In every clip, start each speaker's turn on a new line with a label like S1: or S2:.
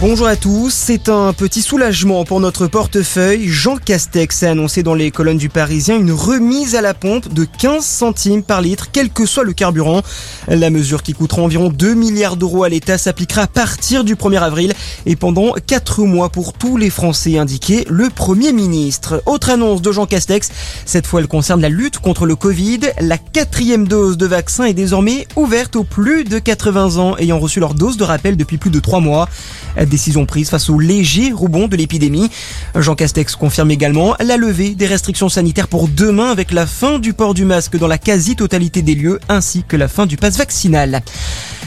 S1: Bonjour à tous, c'est un petit soulagement pour notre portefeuille. Jean Castex a annoncé dans les colonnes du Parisien une remise à la pompe de 15 centimes par litre, quel que soit le carburant. La mesure qui coûtera environ 2 milliards d'euros à l'État s'appliquera à partir du 1er avril et pendant 4 mois pour tous les Français, indiqué le Premier ministre. Autre annonce de Jean Castex, cette fois elle concerne la lutte contre le Covid. La quatrième dose de vaccin est désormais ouverte aux plus de 80 ans ayant reçu leur dose de rappel depuis plus de 3 mois. Décision prise face au léger rebond de l'épidémie. Jean Castex confirme également la levée des restrictions sanitaires pour demain avec la fin du port du masque dans la quasi-totalité des lieux ainsi que la fin du pass vaccinal.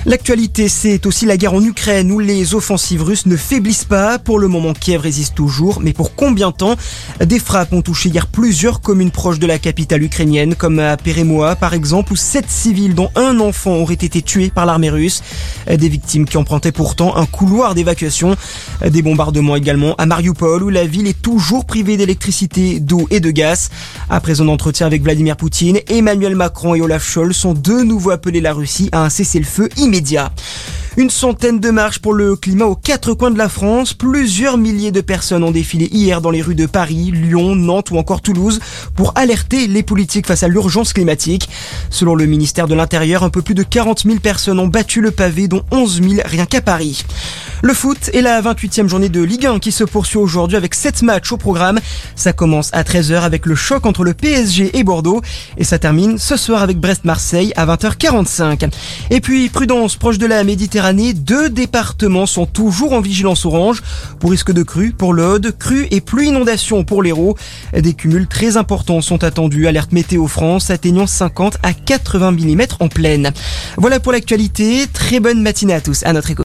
S1: L'actualité, c'est aussi la guerre en Ukraine où les offensives russes ne faiblissent pas. Pour le moment, Kiev résiste toujours, mais pour combien de temps? Des frappes ont touché hier plusieurs communes proches de la capitale ukrainienne, comme à Peremoa par exemple, où sept civils, dont un enfant, auraient été tués par l'armée russe. Des victimes qui empruntaient pourtant un couloir d'évacuation. Des bombardements également à Mariupol, où la ville est toujours privée d'électricité, d'eau et de gaz. Après un entretien avec Vladimir Poutine, Emmanuel Macron et Olaf Scholz sont de nouveau appelés la Russie à un cessez-le-feu immédiat. Une centaine de marches pour le climat aux quatre coins de la France. Plusieurs milliers de personnes ont défilé hier dans les rues de Paris, Lyon, Nantes ou encore Toulouse pour alerter les politiques face à l'urgence climatique. Selon le ministère de l'Intérieur, un peu plus de 40 000 personnes ont battu le pavé, dont 11 000 rien qu'à Paris. Le foot est la 28e journée de Ligue 1 qui se poursuit aujourd'hui avec 7 matchs au programme. Ça commence à 13h avec le choc entre le PSG et Bordeaux et ça termine ce soir avec Brest-Marseille à 20h45. Et puis prudence proche de la Méditerranée, deux départements sont toujours en vigilance orange pour risque de crue pour l'Aude, crue et pluie inondation pour l'Hérault. Des cumuls très importants sont attendus. Alerte météo France atteignant 50 à 80 mm en pleine. Voilà pour l'actualité. Très bonne matinée à tous. À notre écoute.